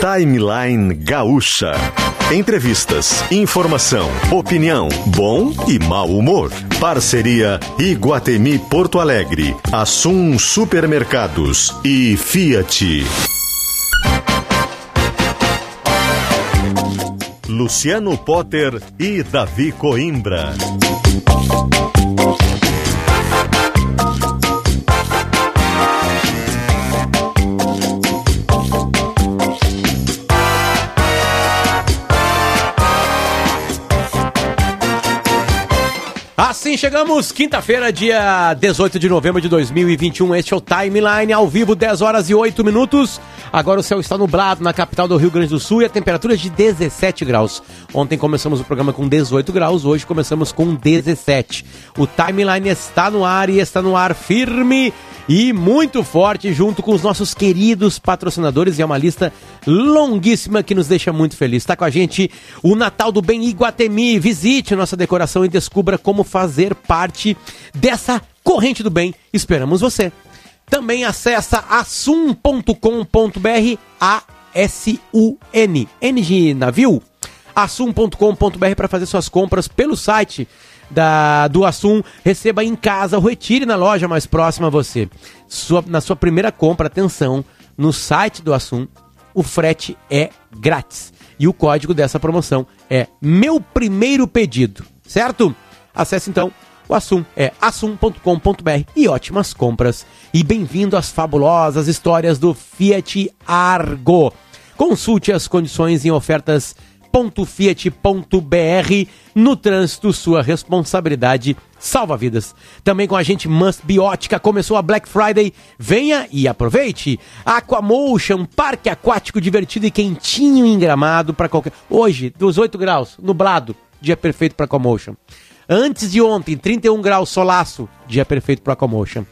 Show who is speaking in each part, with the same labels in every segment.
Speaker 1: Timeline Gaúcha. Entrevistas, informação, opinião, bom e mau humor. Parceria Iguatemi Porto Alegre, Assum Supermercados e Fiat. Luciano Potter e Davi Coimbra.
Speaker 2: Assim chegamos, quinta-feira, dia 18 de novembro de 2021. Este é o Timeline ao vivo, 10 horas e 8 minutos. Agora o céu está nublado na capital do Rio Grande do Sul e a temperatura é de 17 graus. Ontem começamos o programa com 18 graus, hoje começamos com 17. O Timeline está no ar e está no ar firme e muito forte, junto com os nossos queridos patrocinadores. E é uma lista longuíssima que nos deixa muito feliz. Está com a gente o Natal do Bem Iguatemi. Visite nossa decoração e descubra como fazer parte dessa corrente do bem. Esperamos você. Também acessa assum.com.br, A-S-U-N, N de navio, assum.com.br para fazer suas compras pelo site da, do Assum, receba em casa ou retire na loja mais próxima a você. Sua, na sua primeira compra, atenção, no site do Assum, o frete é grátis. E o código dessa promoção é meu primeiro pedido, certo? Acesse então o Assum, é assum.com.br e ótimas compras. E bem-vindo às fabulosas histórias do Fiat Argo. Consulte as condições em ofertas Fiat.br no trânsito, sua responsabilidade salva vidas. Também com a gente Must Biótica, começou a Black Friday, venha e aproveite. Aquamotion, parque aquático divertido e quentinho em gramado para qualquer... Hoje, dos 8 graus, nublado, dia perfeito para Aquamotion. Antes de ontem, 31 graus solaço, dia perfeito para Aquamotion.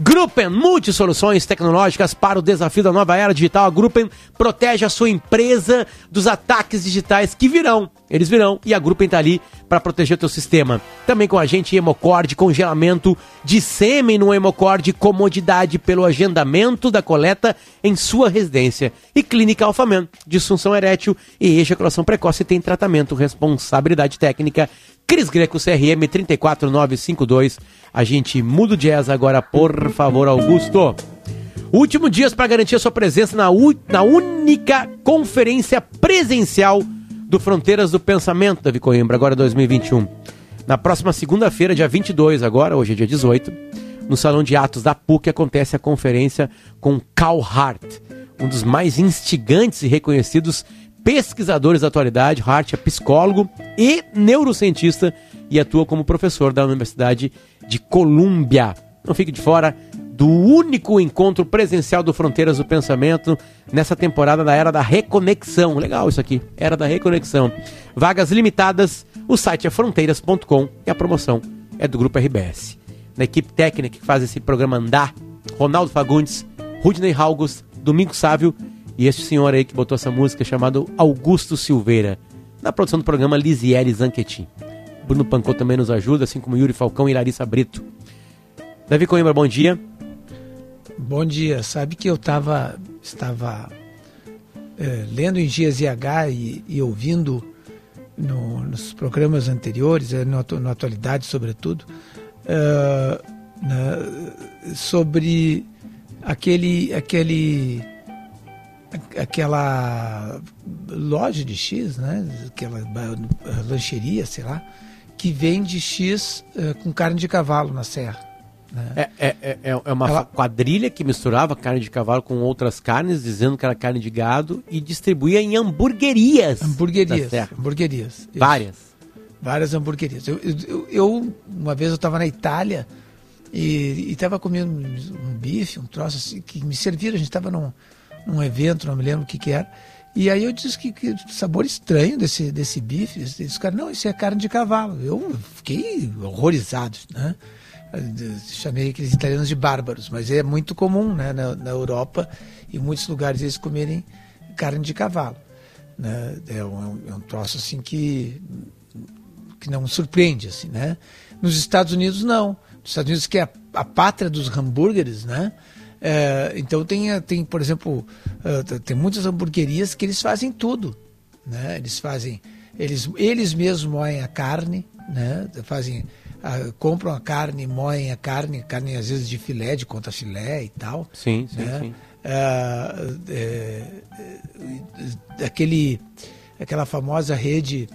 Speaker 2: Gruppen, multisoluções tecnológicas para o desafio da nova era digital. A Gruppen protege a sua empresa dos ataques digitais que virão. Eles virão e a Gruppen está ali para proteger o teu sistema. Também com a gente Hemocord, congelamento de sêmen no Hemocord, comodidade pelo agendamento da coleta em sua residência. E Clínica Alfaman, disfunção erétil e ejaculação precoce tem tratamento, responsabilidade técnica Cris Greco, CRM 34952. A gente muda o jazz agora, por favor, Augusto. Último dias para garantir a sua presença na, na única conferência presencial do Fronteiras do Pensamento, Davi Coimbra, agora 2021. Na próxima segunda-feira, dia 22, agora, hoje é dia 18, no Salão de Atos da PUC acontece a conferência com Carl Hart, um dos mais instigantes e reconhecidos pesquisadores da atualidade. Hart é psicólogo e neurocientista e atua como professor da Universidade de Colômbia. Não fique de fora do único encontro presencial do Fronteiras do Pensamento nessa temporada da Era da Reconexão. Legal isso aqui, Era da Reconexão. Vagas limitadas, o site é fronteiras.com e a promoção é do Grupo RBS. Na equipe técnica que faz esse programa andar, Ronaldo Fagundes, Rudney August, Domingo Sávio e este senhor aí que botou essa música chamado Augusto Silveira. Na produção do programa Lisiele Zanquetin. Bruno Pancô também nos ajuda, assim como Yuri Falcão e Larissa Brito. Davi Coimbra, bom dia.
Speaker 3: Bom dia. Sabe que eu tava, estava é, lendo em Dias e, e ouvindo no, nos programas anteriores, é, no, na atualidade sobretudo, é, na, sobre aquele, aquele aquela loja de X, né? Aquela lancheria, sei lá, que vende X uh, com carne de cavalo na serra.
Speaker 2: Né? É, é, é, é uma Ela... quadrilha que misturava carne de cavalo com outras carnes, dizendo que era carne de gado, e distribuía em hamburguerias.
Speaker 3: Hamburguerias. Hamburguerias.
Speaker 2: Várias.
Speaker 3: Várias hamburguerias. Eu, eu, eu, uma vez eu estava na Itália e estava comendo um bife, um troço assim, que me serviram. A gente estava num, num evento, não me lembro o que, que era. E aí eu disse que, que sabor estranho desse, desse bife. Esse cara, não, isso é carne de cavalo. Eu fiquei horrorizado, né? Chamei aqueles italianos de bárbaros, mas é muito comum né, na, na Europa em muitos lugares eles comerem carne de cavalo. Né? É, um, é um troço assim que, que não surpreende, assim, né? Nos Estados Unidos, não. Nos Estados Unidos, que é a, a pátria dos hambúrgueres, né? É, então tem, tem, por exemplo, uh, tem muitas hamburguerias que eles fazem tudo. Né? Eles fazem, eles, eles mesmos moem a carne, né? fazem, uh, compram a carne, moem a carne, carne às vezes de filé, de conta filé e tal.
Speaker 2: Sim, sim,
Speaker 3: né?
Speaker 2: sim.
Speaker 3: Uh, é, é, aquele, aquela famosa rede,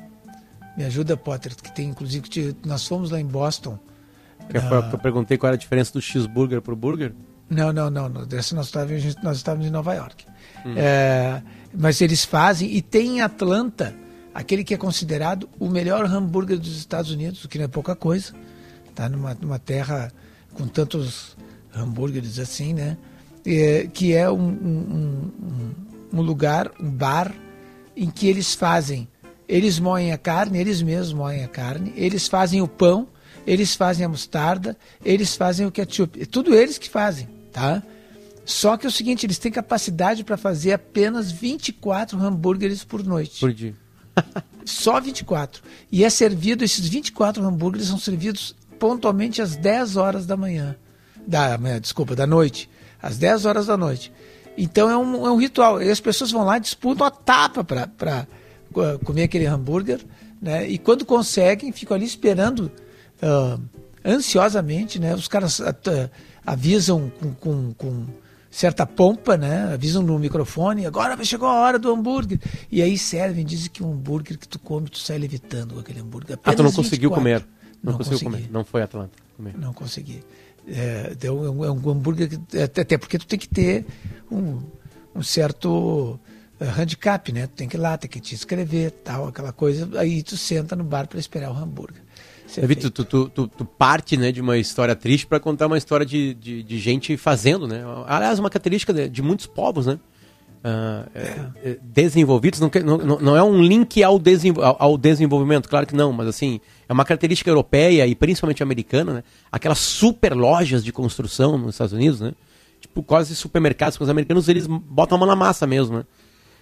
Speaker 3: me ajuda, Potter, que tem inclusive, nós fomos lá em Boston.
Speaker 2: Que eu perguntei qual era a diferença do cheeseburger pro burger?
Speaker 3: Não, não, não. não. Dessa nós estávamos, nós estávamos em Nova York. Hum. É, mas eles fazem, e tem em Atlanta, aquele que é considerado o melhor hambúrguer dos Estados Unidos, o que não é pouca coisa. Tá numa, numa terra com tantos hambúrgueres assim, né? É, que é um, um, um, um lugar, um bar, em que eles fazem, eles moem a carne, eles mesmos moem a carne, eles fazem o pão, eles fazem a mostarda, eles fazem o ketchup. É tudo eles que fazem tá? Só que é o seguinte, eles têm capacidade para fazer apenas 24 hambúrgueres por noite.
Speaker 2: Por dia.
Speaker 3: Só 24. E é servido, esses 24 hambúrgueres são servidos pontualmente às 10 horas da manhã. Da manhã, desculpa, da noite. Às 10 horas da noite. Então é um, é um ritual. E as pessoas vão lá e disputam a tapa para comer aquele hambúrguer. Né? E quando conseguem, ficam ali esperando uh, ansiosamente. Né? Os caras. Uh, avisam com, com, com certa pompa, né? Avisam no microfone, agora chegou a hora do hambúrguer. E aí servem, dizem que o hambúrguer que tu come, tu sai levitando com aquele hambúrguer.
Speaker 2: Apenas ah, tu não conseguiu 24. comer? Não, não conseguiu consegui. comer? Não foi Atlanta comer?
Speaker 3: Não consegui. É, é, um, é um hambúrguer, que, até porque tu tem que ter um, um certo uh, handicap, né? Tu tem que ir lá, tem que te inscrever, tal, aquela coisa. Aí tu senta no bar para esperar o hambúrguer.
Speaker 2: David, tu, tu, tu, tu, parte né, de uma história triste para contar uma história de, de, de, gente fazendo, né? Aliás, uma característica de, de muitos povos, né? Uh, é, desenvolvidos, não, não, não, é um link ao, desenvol ao desenvolvimento, claro que não, mas assim, é uma característica europeia e principalmente americana, né? Aquelas super lojas de construção nos Estados Unidos, né? Tipo, quase supermercados com os americanos, eles botam a mão na massa mesmo, né?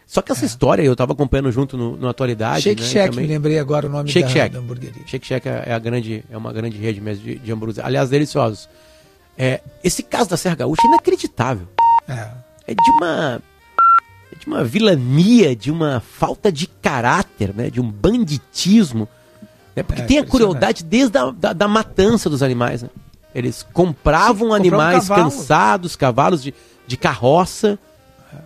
Speaker 2: Só que essa é. história eu estava acompanhando junto no, no Atualidade.
Speaker 3: Shake né, Shack, também... me lembrei agora o nome
Speaker 2: Shake
Speaker 3: da,
Speaker 2: Shack.
Speaker 3: da hamburgueria.
Speaker 2: Shake Shack é, é, a grande, é uma grande rede mesmo de, de hambúrgueres. Aliás, deliciosos. É, esse caso da Serra Gaúcha é inacreditável. É. é de uma é de uma vilania, de uma falta de caráter, né? de um banditismo. Né? Porque é, tem a crueldade desde a da, da, matança dos animais. Né? Eles compravam Sim, animais cavalos. cansados, cavalos de, de carroça,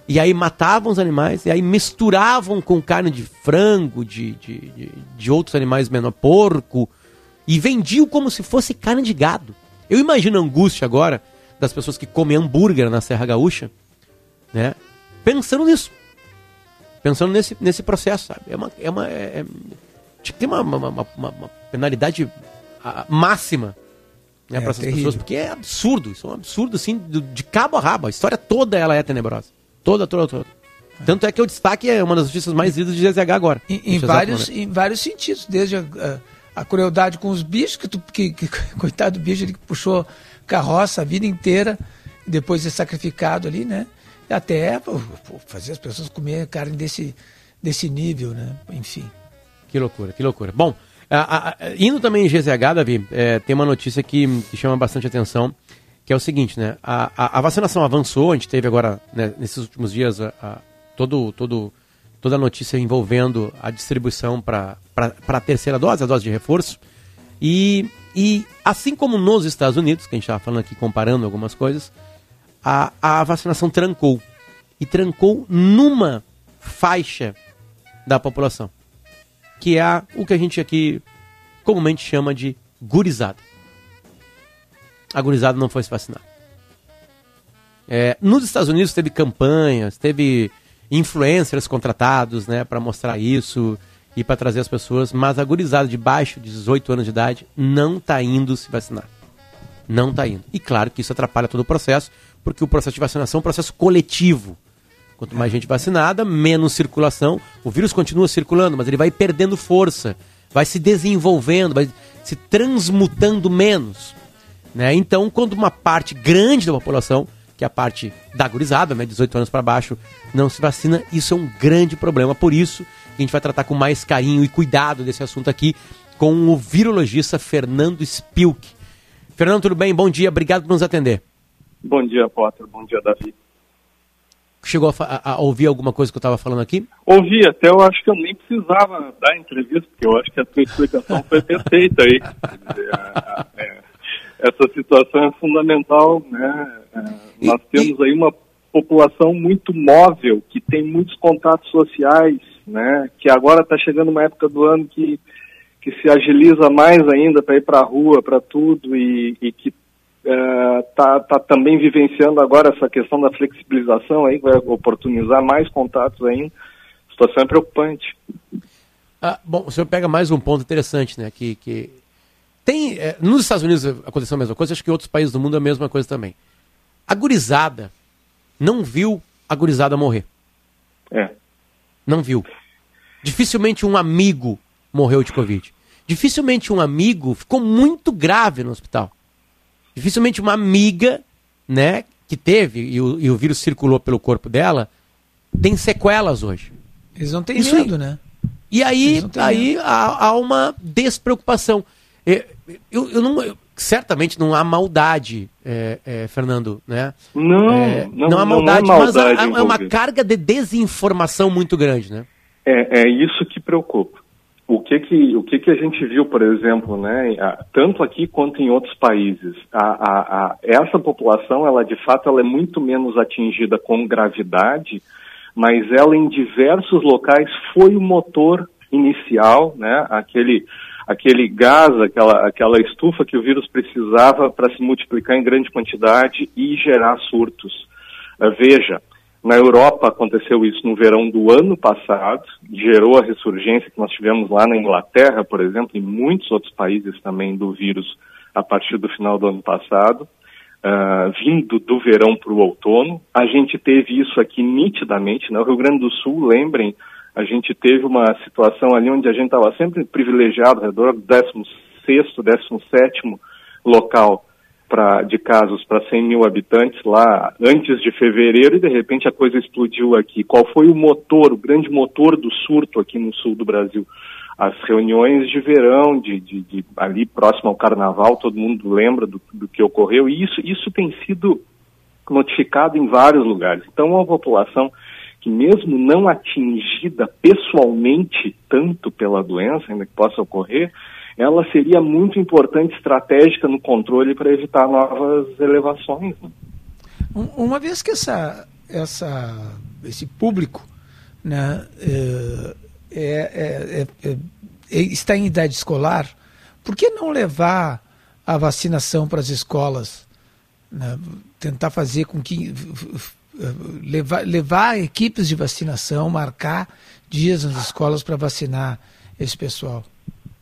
Speaker 2: e aí matavam os animais, e aí misturavam com carne de frango, de, de, de, de outros animais menor, porco, e vendiam como se fosse carne de gado. Eu imagino a angústia agora das pessoas que comem hambúrguer na Serra Gaúcha, né? Pensando nisso. Pensando nesse, nesse processo, sabe? É uma. É uma é, é, tem uma, uma, uma, uma penalidade máxima né, é, para essas terrível. pessoas, porque é absurdo, isso é um absurdo, assim, de cabo a rabo. A história toda ela é tenebrosa. Toda, toda, toda. Tanto é que o destaque é uma das notícias mais lidas de GZH agora.
Speaker 3: Em, em vários, em vários sentidos, desde a, a, a, crueldade com os bichos, que, tu, que, que coitado do bicho, ele puxou carroça a vida inteira, depois é sacrificado ali, né? Até pô, fazer as pessoas comer carne desse, desse nível, né? Enfim.
Speaker 2: Que loucura, que loucura. Bom, a, indo também em GZH, Davi, é, tem uma notícia que, que chama bastante atenção que é o seguinte, né? A, a, a vacinação avançou, a gente teve agora, né, nesses últimos dias, a, a, todo, todo, toda a notícia envolvendo a distribuição para a terceira dose, a dose de reforço. E, e assim como nos Estados Unidos, que a gente estava falando aqui, comparando algumas coisas, a, a vacinação trancou. E trancou numa faixa da população, que é o que a gente aqui comumente chama de gurizada a gurizada não foi se vacinar. É, nos Estados Unidos teve campanhas, teve influencers contratados né, para mostrar isso e para trazer as pessoas, mas a gurizada de baixo de 18 anos de idade não está indo se vacinar. Não está indo. E claro que isso atrapalha todo o processo, porque o processo de vacinação é um processo coletivo. Quanto mais gente vacinada, menos circulação. O vírus continua circulando, mas ele vai perdendo força, vai se desenvolvendo, vai se transmutando menos. Né? Então, quando uma parte grande da população, que é a parte da gurizada, né, 18 anos para baixo, não se vacina, isso é um grande problema. Por isso, a gente vai tratar com mais carinho e cuidado desse assunto aqui com o virologista Fernando Spilk. Fernando, tudo bem? Bom dia, obrigado por nos atender.
Speaker 4: Bom dia, Potter. Bom dia, Davi.
Speaker 2: Chegou a, a ouvir alguma coisa que eu estava falando aqui?
Speaker 4: Ouvi, até eu acho que eu nem precisava dar entrevista, porque eu acho que a sua explicação foi perfeita aí. É, essa situação é fundamental, né? É, nós temos aí uma população muito móvel, que tem muitos contatos sociais, né? Que agora está chegando uma época do ano que, que se agiliza mais ainda para ir para a rua, para tudo, e, e que está é, tá também vivenciando agora essa questão da flexibilização aí, vai oportunizar mais contatos ainda. A situação é preocupante.
Speaker 2: Ah, bom, o senhor pega mais um ponto interessante, né? Que, que tem. É, nos Estados Unidos aconteceu a mesma coisa, acho que em outros países do mundo é a mesma coisa também. A gurizada não viu a gurizada morrer.
Speaker 4: É.
Speaker 2: Não viu. Dificilmente um amigo morreu de Covid. Dificilmente um amigo ficou muito grave no hospital. Dificilmente uma amiga, né, que teve e o, e o vírus circulou pelo corpo dela, tem sequelas hoje.
Speaker 3: Eles não têm Isso medo, aí. né?
Speaker 2: E aí, aí há, há, uma despreocupação. Eu, eu, eu não, eu, certamente não há maldade, é, é, Fernando, né?
Speaker 4: Não,
Speaker 2: é, não, não, há maldade, não é maldade mas há, há uma carga de desinformação muito grande, né?
Speaker 4: É, é isso que preocupa o que que, o que que a gente viu, por exemplo, né, tanto aqui quanto em outros países, a, a, a, essa população, ela de fato ela é muito menos atingida com gravidade, mas ela em diversos locais foi o motor inicial, né, aquele, aquele gás, aquela, aquela estufa que o vírus precisava para se multiplicar em grande quantidade e gerar surtos. Uh, veja, na Europa aconteceu isso no verão do ano passado, gerou a ressurgência que nós tivemos lá na Inglaterra, por exemplo, e muitos outros países também do vírus a partir do final do ano passado, uh, vindo do verão para o outono. A gente teve isso aqui nitidamente, no né? Rio Grande do Sul, lembrem, a gente teve uma situação ali onde a gente estava sempre privilegiado, ao redor do 16º, 17º local pra, de casos para 100 mil habitantes lá antes de fevereiro e de repente a coisa explodiu aqui. Qual foi o motor, o grande motor do surto aqui no sul do Brasil? As reuniões de verão, de, de, de ali próximo ao carnaval, todo mundo lembra do, do que ocorreu, e isso, isso tem sido notificado em vários lugares. Então, uma população que mesmo não atingida pessoalmente tanto pela doença, ainda que possa ocorrer, ela seria muito importante, estratégica no controle para evitar novas elevações. Né?
Speaker 3: Uma vez que essa, essa, esse público né, é, é, é, está em idade escolar, por que não levar a vacinação para as escolas? Né? Tentar fazer com que. Levar, levar equipes de vacinação, marcar dias nas escolas para vacinar esse pessoal.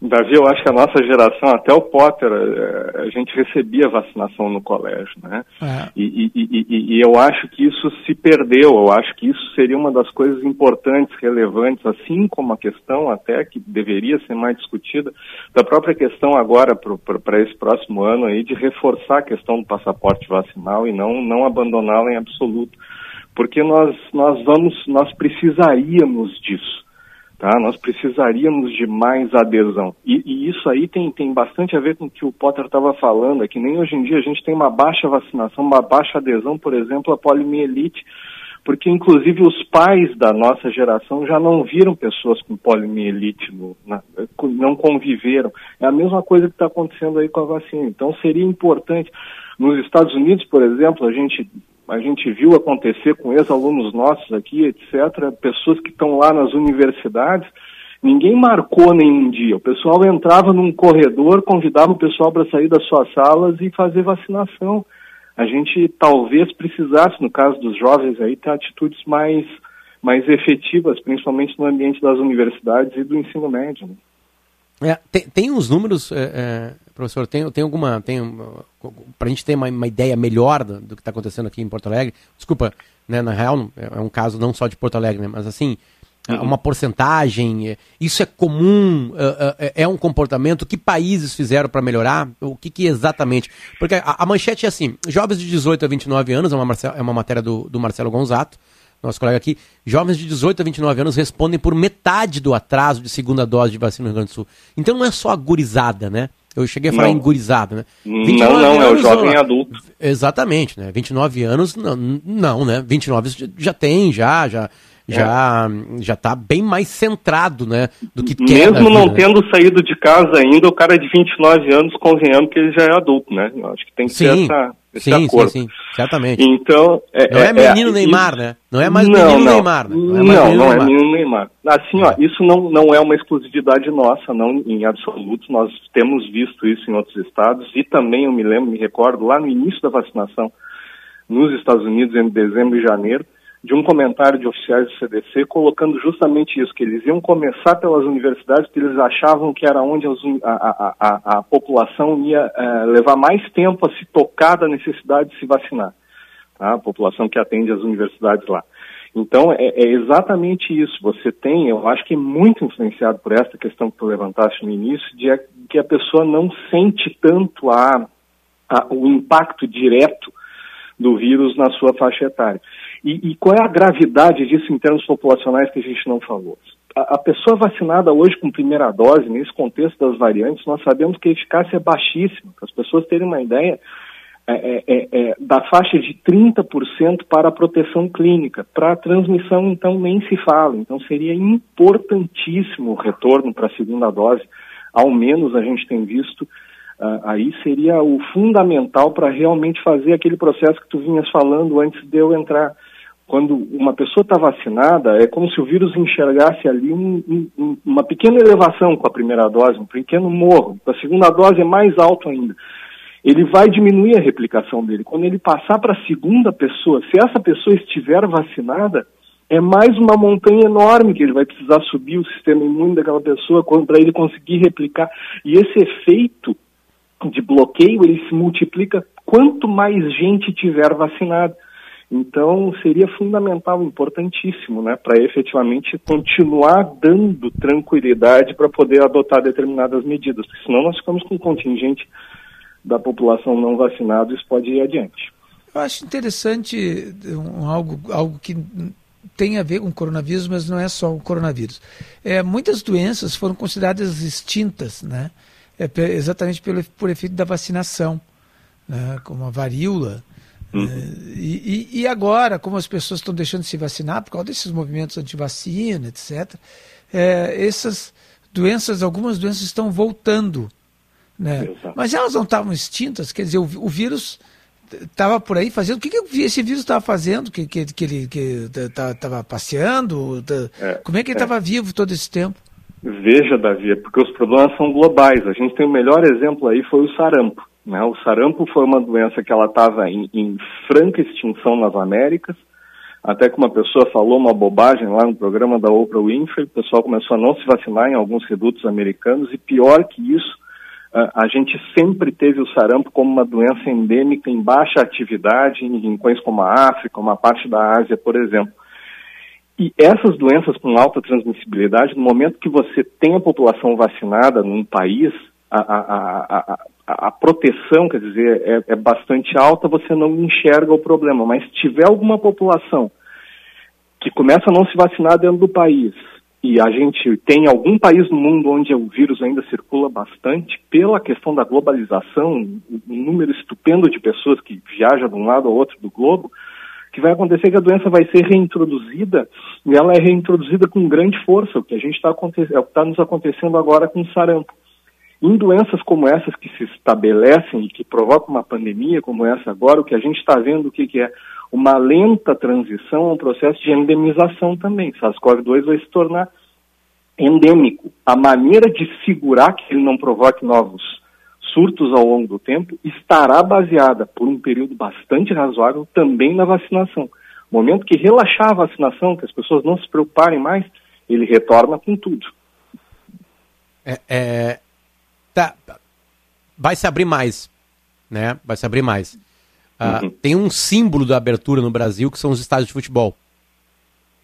Speaker 4: Davi, eu acho que a nossa geração, até o Potter, eh, a gente recebia vacinação no colégio, né? É. E, e, e, e, eu acho que isso se perdeu, eu acho que isso seria uma das coisas importantes, relevantes, assim como a questão até que deveria ser mais discutida, da própria questão agora para esse próximo ano aí, de reforçar a questão do passaporte vacinal e não, não abandoná-la em absoluto. Porque nós, nós vamos, nós precisaríamos disso. Tá? Nós precisaríamos de mais adesão. E, e, isso aí tem, tem bastante a ver com o que o Potter estava falando, é que nem hoje em dia a gente tem uma baixa vacinação, uma baixa adesão, por exemplo, à poliomielite, porque inclusive os pais da nossa geração já não viram pessoas com poliomielite, no, na, não conviveram. É a mesma coisa que está acontecendo aí com a vacina. Então seria importante. Nos Estados Unidos, por exemplo, a gente a gente viu acontecer com ex-alunos nossos aqui, etc., pessoas que estão lá nas universidades, ninguém marcou nenhum dia. O pessoal entrava num corredor, convidava o pessoal para sair das suas salas e fazer vacinação. A gente talvez precisasse, no caso dos jovens aí, ter atitudes mais, mais efetivas, principalmente no ambiente das universidades e do ensino médio. Né?
Speaker 2: É, tem, tem uns números, é, é, professor, tem, tem alguma. Tem, para a gente ter uma, uma, ideia melhor do, do que está acontecendo aqui em Porto Alegre, desculpa, né, na real é, é um caso não só de Porto Alegre, né, mas assim, uhum. uma porcentagem, é, isso é comum, é, é, um comportamento, que países fizeram para melhorar, o que, que, exatamente? Porque a, a, manchete é assim, jovens de 18 a 29 anos, é uma, é uma matéria do, do Marcelo Gonzato, nosso colega aqui, jovens de 18 a 29 anos respondem por metade do atraso de segunda dose de vacina no Rio Grande do Sul. Então não é só a gurizada, né? Eu cheguei a falar
Speaker 4: Não.
Speaker 2: em gurizada, né?
Speaker 4: Não,
Speaker 2: 29
Speaker 4: não, é o jovem
Speaker 2: ó,
Speaker 4: adulto.
Speaker 2: Exatamente, né? 29 anos, não, não né? 29 já- tem, já, já, já, já tá bem mais centrado, né? Do que
Speaker 4: Mesmo não
Speaker 2: vida, né?
Speaker 4: tendo saído de casa ainda, o cara de 29 anos, convenhamos que ele já é adulto, né? Eu acho que tem que ter
Speaker 2: Sim,
Speaker 4: essa, esse
Speaker 2: sim, sim,
Speaker 4: acordo.
Speaker 2: sim, certamente.
Speaker 4: Então, é,
Speaker 2: Não é menino
Speaker 4: isso-
Speaker 2: Neymar, né? Não é mais
Speaker 4: não,
Speaker 2: menino
Speaker 4: não.
Speaker 2: Neymar, né?
Speaker 4: Não,
Speaker 2: mais
Speaker 4: não,
Speaker 2: menino
Speaker 4: é
Speaker 2: Neymar.
Speaker 4: menino Neymar. Assim, ó, isso não, não é uma exclusividade nossa, não em absoluto. Nós temos visto isso em outros estados e também, eu me lembro, me recordo, lá no início da vacinação nos Estados Unidos, em dezembro e janeiro, de um comentário de oficiais do CDC colocando justamente isso, que eles iam começar pelas universidades, porque eles achavam que era onde a, a, a, a população ia eh, levar mais tempo a se tocar da necessidade de se vacinar tá? a população que atende as universidades lá. Então, é, é exatamente isso. Você tem, eu acho que é muito influenciado por essa questão que tu levantaste no início, de a- que a pessoa não sente tanto a, a- o impacto direto do vírus na sua faixa etária. E, e qual é a gravidade disso em termos populacionais que a gente não falou? A, a pessoa vacinada hoje com primeira dose, nesse contexto das variantes, nós sabemos que a eficácia é baixíssima. Para as pessoas terem uma ideia, é, é, é, é, da faixa de 30% para a proteção clínica. Para a transmissão, então, nem se fala. Então, seria importantíssimo o retorno para a segunda dose. Ao menos a gente tem visto, ah, aí seria o fundamental para realmente fazer aquele processo que tu vinhas falando antes de eu entrar. Quando uma pessoa está vacinada, é como se o vírus enxergasse ali um- um- um- uma pequena elevação com a primeira dose, um pequeno morro. A segunda dose é mais alto ainda ele vai diminuir a replicação dele. Quando ele passar para a segunda pessoa, se essa pessoa estiver vacinada, é mais uma montanha enorme que ele vai precisar subir o sistema imune daquela pessoa para ele conseguir replicar. E esse efeito de bloqueio, ele se multiplica quanto mais gente tiver vacinada. Então, seria fundamental, importantíssimo, né, para efetivamente continuar dando tranquilidade para poder adotar determinadas medidas, porque senão nós ficamos com um contingente da população não vacinada, isso pode ir adiante.
Speaker 3: Eu acho interessante um, algo, algo que tem a ver com o coronavírus, mas não é só o coronavírus. É, muitas doenças foram consideradas extintas, né? É, exatamente pelo, por efeito da vacinação, né? como a varíola.
Speaker 4: Uhum.
Speaker 3: É, e, e- agora, como as pessoas estão deixando de se vacinar por causa desses movimentos anti-vacina, etc., é, essas doenças, algumas doenças estão voltando. Né?
Speaker 4: Exato.
Speaker 3: Mas elas não estavam extintas, quer dizer, o, o vírus estava por aí fazendo. O que, que esse vírus estava fazendo? Que, que, que ele estava passeando? Tá-
Speaker 4: É,
Speaker 3: como é que ele
Speaker 4: é.
Speaker 3: estava vivo todo esse tempo?
Speaker 4: Veja, Davi, é porque os problemas são globais. A gente tem o melhor exemplo aí foi o sarampo. Né? O sarampo foi uma doença que ela estava em, em franca extinção nas Américas, até que uma pessoa falou uma bobagem lá no programa da Oprah Winfrey, o pessoal começou a não se vacinar em alguns redutos americanos, e pior que isso, a, gente sempre teve o sarampo como uma doença endêmica em baixa atividade em rincões como a África, uma parte da Ásia, por exemplo. E essas doenças com alta transmissibilidade, no momento que você tem a população vacinada num país, a, a, a, proteção, quer dizer, é, é bastante alta, você não enxerga o problema. Mas se tiver alguma população que começa a não se vacinar dentro do país, e a gente tem algum país no mundo onde o vírus ainda circula bastante, pela questão da globalização, um número estupendo de pessoas que viajam de um lado ao outro do globo, que vai acontecer é que a doença vai ser reintroduzida e ela é reintroduzida com grande força, o que a gente está é está nos acontecendo agora com o sarampo. Em doenças como essas que se estabelecem e que provocam uma pandemia como essa agora, o que a gente está vendo o que, que é uma lenta transição a um processo de endemização também. SARS-CoV-2 vai se tornar endêmico. A maneira de segurar que ele não provoque novos surtos ao longo do tempo estará baseada por um período bastante razoável também na vacinação. Momento que relaxar a vacinação, que as pessoas não se preocuparem mais, ele retorna com tudo.
Speaker 2: É, é, tá, vai se abrir mais, né? Vai se abrir mais. Ah,
Speaker 4: Uhum.
Speaker 2: Tem um símbolo da abertura no Brasil que são os estádios de futebol,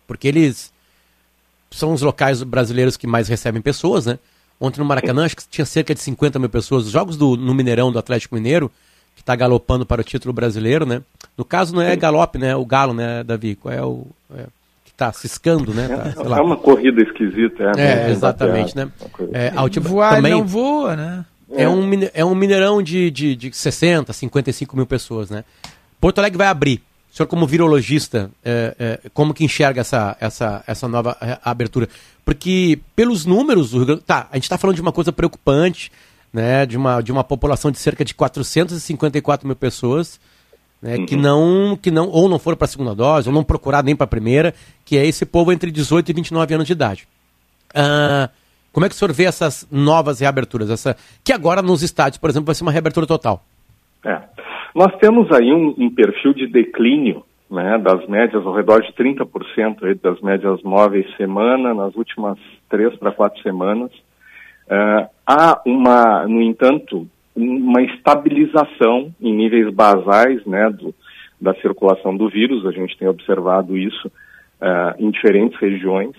Speaker 2: porque eles são os locais brasileiros que mais recebem pessoas, né? Ontem no Maracanã acho que tinha cerca de 50 mil pessoas. Os jogos do, no Mineirão do Atlético Mineiro, que está galopando para o título brasileiro, né? No caso não é galope, né? O galo, né, Davi? Qual é o é, está ciscando, né? Tá, sei lá.
Speaker 4: É uma corrida esquisita. É,
Speaker 2: É, exatamente, né?
Speaker 4: Uma coisa
Speaker 2: É,
Speaker 4: assim.
Speaker 2: Altiba-
Speaker 3: Voar
Speaker 2: também,
Speaker 3: não voa, né?
Speaker 2: é, um, mine- é um mineirão de, de, de 60, 55 mil pessoas, né? Porto Alegre vai abrir. O senhor, como virologista, é, é, como que enxerga essa, essa, essa nova é, abertura? Porque, pelos números, o Rio Grande- tá, a gente está falando de uma coisa preocupante, né? De uma, de uma população de cerca de 454 mil pessoas, né, que não que não ou não foram para a segunda dose ou não procuraram nem para a primeira, que é esse povo entre 18 e 29 anos de idade. Ah, como é que o senhor vê essas novas reaberturas? Essa que agora nos estádios, por exemplo, vai ser uma reabertura total.
Speaker 4: É. Nós temos aí um, um perfil de declínio né, das médias ao redor de 30% aí das médias móveis semana nas últimas três para quatro semanas. Ah, há uma, no entanto, uma estabilização em níveis basais né, do, da circulação do vírus. A gente tem observado isso ah, em diferentes regiões.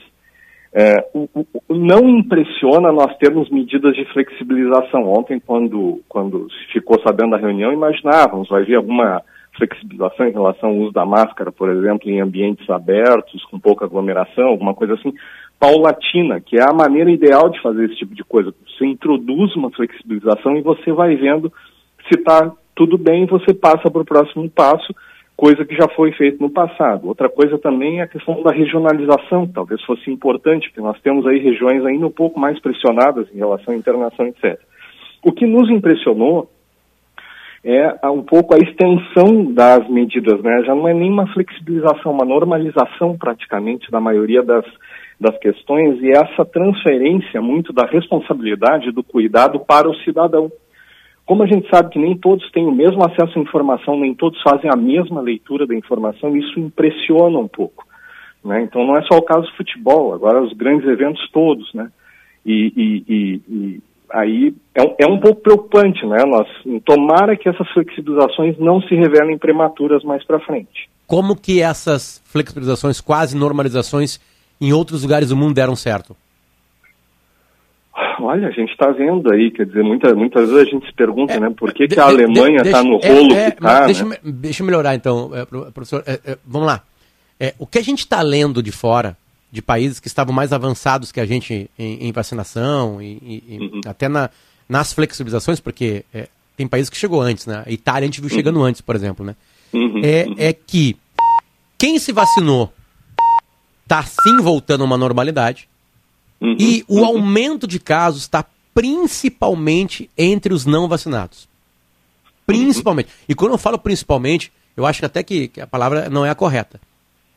Speaker 4: É, o, o, não impressiona nós termos medidas de flexibilização. Ontem, quando, quando se ficou sabendo da reunião, imaginávamos, vai haver alguma flexibilização em relação ao uso da máscara, por exemplo, em ambientes abertos, com pouca aglomeração, alguma coisa assim, paulatina, que é a maneira ideal de fazer esse tipo de coisa. Você introduz uma flexibilização e você vai vendo se está tudo bem, você passa para o próximo passo, coisa que já foi feita no passado. Outra coisa também é a questão da regionalização, talvez fosse importante, porque nós temos aí regiões ainda um pouco mais pressionadas em relação à internação, etc. O que nos impressionou é um pouco a extensão das medidas, né? Já não é nem uma flexibilização, uma normalização praticamente da maioria das, das questões e essa transferência muito da responsabilidade do cuidado para o cidadão. Como a gente sabe que nem todos têm o mesmo acesso à informação, nem todos fazem a mesma leitura da informação, isso impressiona um pouco. Né? Então não é só o caso do futebol, agora os grandes eventos todos, né? E, e, e, e aí é, é, um pouco preocupante, né? Nós tomara que essas flexibilizações não se revelem prematuras mais para frente.
Speaker 2: Como que essas flexibilizações, quase normalizações, em outros lugares do mundo deram certo?
Speaker 4: Olha, a gente está vendo aí, quer dizer, muita, muitas vezes a gente se pergunta, é, né, por que, que a Alemanha está no rolo
Speaker 2: é,
Speaker 4: que está,
Speaker 2: deixa,
Speaker 4: né?
Speaker 2: deixa eu melhorar então, professor, vamos lá. o que a gente está lendo de fora, de países que estavam mais avançados que a gente em, em vacinação e, e uhum. até na, nas flexibilizações, porque é, tem países que chegou antes, né? A Itália a gente viu uhum. chegando antes, por exemplo, né?
Speaker 4: Uhum.
Speaker 2: É, é que quem se vacinou está sim voltando a uma normalidade e o aumento de casos está principalmente entre os não vacinados. Principalmente. E quando eu falo principalmente, eu acho até que, que a palavra não é a correta.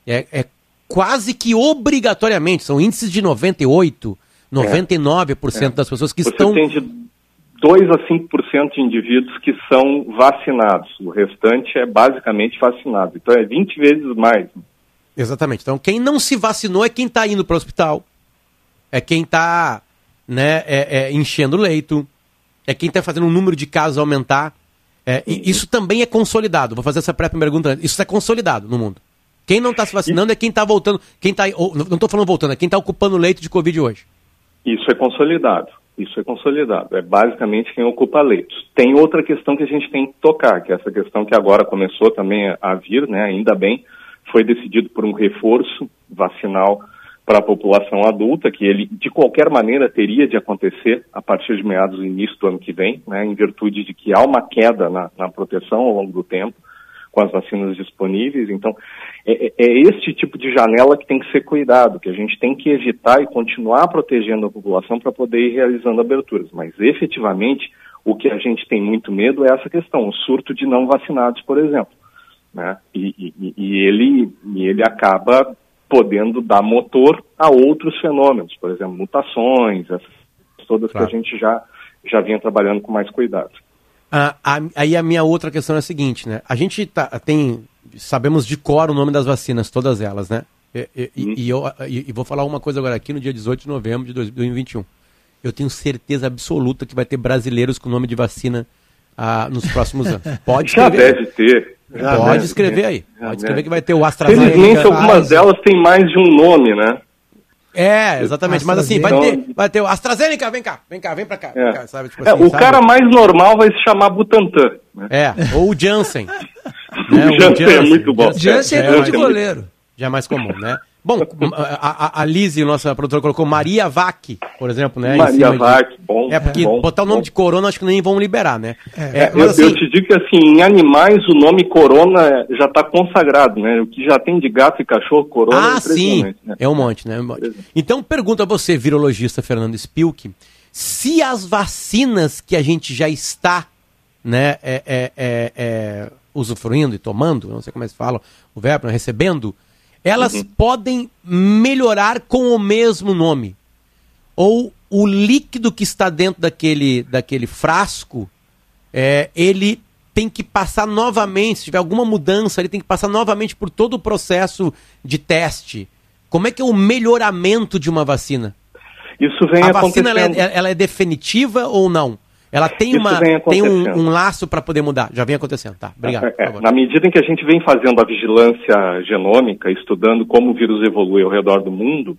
Speaker 2: É, é quase que obrigatoriamente, são índices de 98, 99% é. das pessoas que
Speaker 4: Você
Speaker 2: estão.
Speaker 4: Tem de 2 a 5% de indivíduos que são vacinados. O restante é basicamente vacinado. Então é 20 vezes mais.
Speaker 2: Exatamente. Então quem não se vacinou é quem está indo para o hospital, é quem está né, é, é, enchendo o leito, é quem está fazendo o número de casos aumentar. É, isso também é consolidado. Vou fazer essa pré-pergunta. Isso é consolidado no mundo. Quem não está se vacinando é quem está voltando. Quem tá, ou, não estou falando voltando, é quem está ocupando o leito de Covid hoje.
Speaker 4: Isso é consolidado. Isso é consolidado. É basicamente quem ocupa leitos. Tem outra questão que a gente tem que tocar, que é essa questão que agora começou também a vir, né? Ainda bem, foi decidido por um reforço vacinal para a população adulta, que ele de qualquer maneira teria de acontecer a partir de meados do início do ano que vem, né? Em virtude de que há uma queda na, na proteção ao longo do tempo com as vacinas disponíveis. Então, é, é, este tipo de janela que tem que ser cuidado, que a gente tem que evitar e continuar protegendo a população para poder ir realizando aberturas. Mas, efetivamente, o que a gente tem muito medo é essa questão, o surto de não vacinados, por exemplo. Né? E, e, e ele, e ele acaba podendo dar motor a outros fenômenos, por exemplo, mutações, essas todas claro. que a gente já, já vinha trabalhando com mais cuidado.
Speaker 2: Ah, aí a minha outra questão é a seguinte, né? A gente tá, tem, sabemos de cor o nome das vacinas, todas elas, né? E, e, hum. e eu e, vou falar uma coisa agora aqui no dia 18 de novembro de 2021. Eu tenho certeza absoluta que vai ter brasileiros com nome de vacina ah, nos próximos anos. Pode
Speaker 4: escrever. Já deve ter.
Speaker 2: Já Pode escrever aí. Pode escrever que vai ter o AstraZeneca.
Speaker 4: Felizmente algumas delas têm mais de um nome, né?
Speaker 2: É, exatamente. Mas assim, vai ter, vai ter o AstraZeneca, vem cá, vem cá, vem pra cá.
Speaker 4: É.
Speaker 2: Cá, sabe? Tipo
Speaker 4: é,
Speaker 2: assim,
Speaker 4: o
Speaker 2: sabe?
Speaker 4: cara mais normal vai se chamar Butantan. Né?
Speaker 2: É, ou o Jansen.
Speaker 4: né? o Jansen, é muito bom.
Speaker 3: Jansen é,
Speaker 2: é
Speaker 3: muito goleiro.
Speaker 2: Já é mais comum, né? Bom, a, a, a Lise, nossa produtora, colocou Maria Vac, por exemplo, né?
Speaker 4: Maria Vac, de... bom.
Speaker 2: É, porque
Speaker 4: bom,
Speaker 2: botar o nome bom. de corona acho que nem vão liberar, né?
Speaker 4: É, é, eu, assim... eu, te digo que, assim, em animais o nome corona já está consagrado, né? O que já tem de gato e cachorro, corona
Speaker 2: ah, é sim, né? é um monte, né? Um monte. Então, pergunta a você, virologista Fernando Spilk, se as vacinas que a gente já está, né, é, é, é, é usufruindo e tomando, não sei como é que se fala o verbo, né, recebendo elas uhum. podem melhorar com o mesmo nome. Ou o líquido que está dentro daquele, daquele frasco, é, ele tem que passar novamente, se tiver alguma mudança, ele tem que passar novamente por todo o processo de teste. Como é que é o melhoramento de uma vacina?
Speaker 4: Isso vem a
Speaker 2: vacina ela é, ela é definitiva ou não? Ela tem, uma, tem um, um laço para poder mudar. Já vem acontecendo, tá? Obrigado. É,
Speaker 4: é, na medida em que a gente vem fazendo a vigilância genômica, estudando como o vírus evolui ao redor do mundo,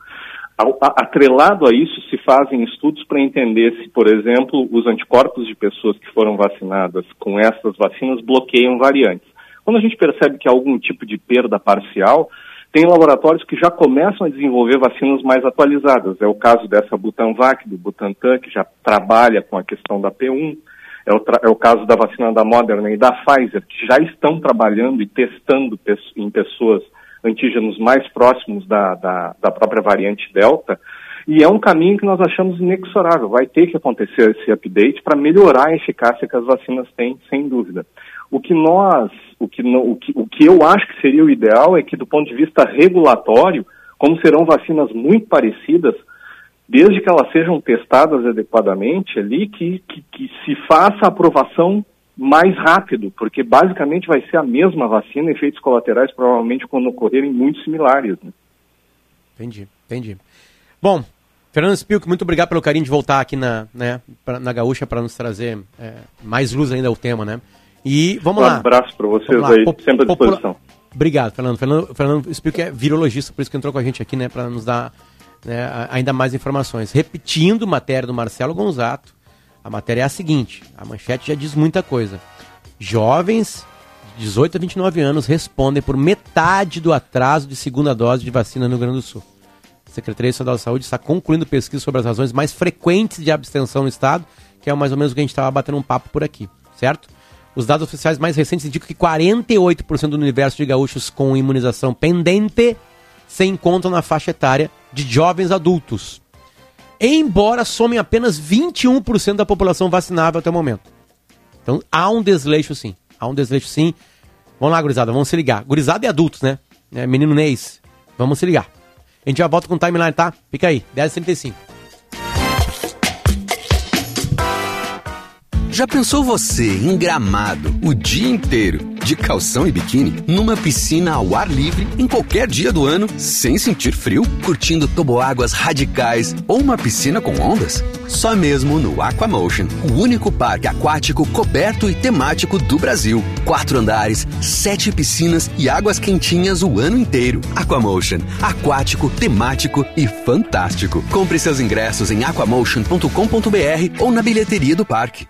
Speaker 4: atrelado a isso se fazem estudos para entender se, por exemplo, os anticorpos de pessoas que foram vacinadas com essas vacinas bloqueiam variantes. Quando a gente percebe que há algum tipo de perda parcial, tem laboratórios que já começam a desenvolver vacinas mais atualizadas. É o caso dessa Butanvac, do Butantan, que já trabalha com a questão da P1. É o, é o, caso da vacina da Moderna e da Pfizer, que já estão trabalhando e testando em pessoas antígenos mais próximos da, da, da, própria variante Delta. E é um caminho que nós achamos inexorável. Vai ter que acontecer esse update para melhorar a eficácia que as vacinas têm, sem dúvida. O que nós, o que, o que, o que eu acho que seria o ideal é que, do ponto de vista regulatório, como serão vacinas muito parecidas, desde que elas sejam testadas adequadamente ali, que, que, que se faça a aprovação mais rápido, porque basicamente vai ser a mesma vacina, efeitos colaterais provavelmente quando ocorrerem muito similares. Né?
Speaker 2: Entendi, entendi. Bom, Fernando Spilk, muito obrigado pelo carinho de voltar aqui na, né, pra, na Gaúcha para nos trazer é, mais luz ainda ao tema, né? E vamos um lá.
Speaker 4: Um abraço para vocês aí, Pop sempre à disposição.
Speaker 2: Obrigado, Fernando. Fernando, Fernando Spilk é virologista, por isso que entrou com a gente aqui, né, para nos dar né, ainda mais informações. Repetindo matéria do Marcelo Gonzato, a matéria é a seguinte: a manchete já diz muita coisa. Jovens de 18 a 29 anos respondem por metade do atraso de segunda dose de vacina no Rio Grande do Sul. A Secretaria Estadual de Saúde está concluindo pesquisa sobre as razões mais frequentes de abstenção no estado, que é mais ou menos o que a gente estava batendo um papo por aqui, certo? Os dados oficiais mais recentes indicam que 48% do universo de gaúchos com imunização pendente se encontram na faixa etária de jovens adultos. Embora somem apenas 21% da população vacinável até o momento. Então há um desleixo sim. Há um desleixo sim. Vamos lá, gurizada, vamos se ligar. Gurizada e adultos, né? É, menino Neis, vamos se ligar. A gente já volta com o timeline, tá? Fica aí, 10h35.
Speaker 5: Já pensou você em gramado o dia inteiro, de calção e biquíni, numa piscina ao ar livre, em qualquer dia do ano, sem sentir frio, curtindo toboáguas radicais ou uma piscina com ondas? Só mesmo no Aquamotion, o único parque aquático coberto e temático do Brasil. Quatro andares, sete piscinas e águas quentinhas o ano inteiro. Aquamotion, aquático, temático e fantástico. Compre seus ingressos em aquamotion.com.br ou na bilheteria do parque.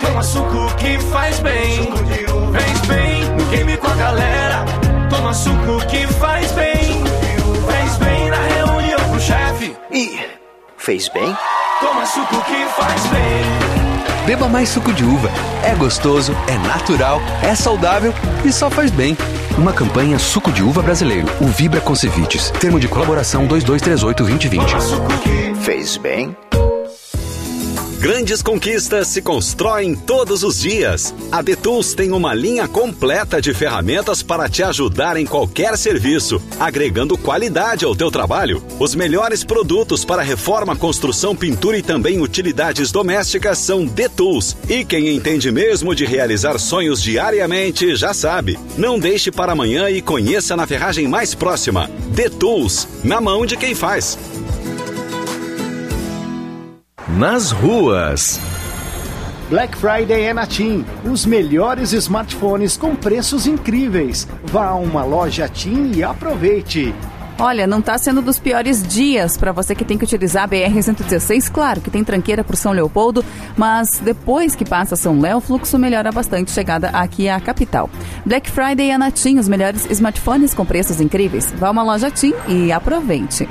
Speaker 6: Toma suco que faz bem. Vem bem no game com a galera. Toma suco que faz bem. Fez bem na reunião com o chefe.
Speaker 7: E fez bem?
Speaker 6: Toma suco que faz bem.
Speaker 5: Beba mais suco de uva. É gostoso, é natural, é saudável e só faz bem. Uma campanha Suco de Uva Brasileiro. O Vibra Concevites. Termo de colaboração 2238 2020.
Speaker 7: Fez bem?
Speaker 8: Grandes conquistas se constroem todos os dias. A Detools tem uma linha completa de ferramentas para te ajudar em qualquer serviço, agregando qualidade ao teu trabalho. Os melhores produtos para reforma, construção, pintura e também utilidades domésticas são Detools. E quem entende mesmo de realizar sonhos diariamente já sabe. Não deixe para amanhã e conheça na ferragem mais próxima. Detools, na mão de quem faz.
Speaker 1: Nas ruas.
Speaker 9: Black Friday é na TIM. Os melhores smartphones com preços incríveis. Vá a uma loja TIM e aproveite.
Speaker 10: Olha, não está sendo dos piores dias para você que tem que utilizar a BR-116. Claro que tem tranqueira por São Leopoldo, mas depois que passa São Léo, o fluxo melhora bastante chegada aqui à capital. Black Friday é na TIM, os melhores smartphones com preços incríveis. Vá a uma loja TIM e aproveite.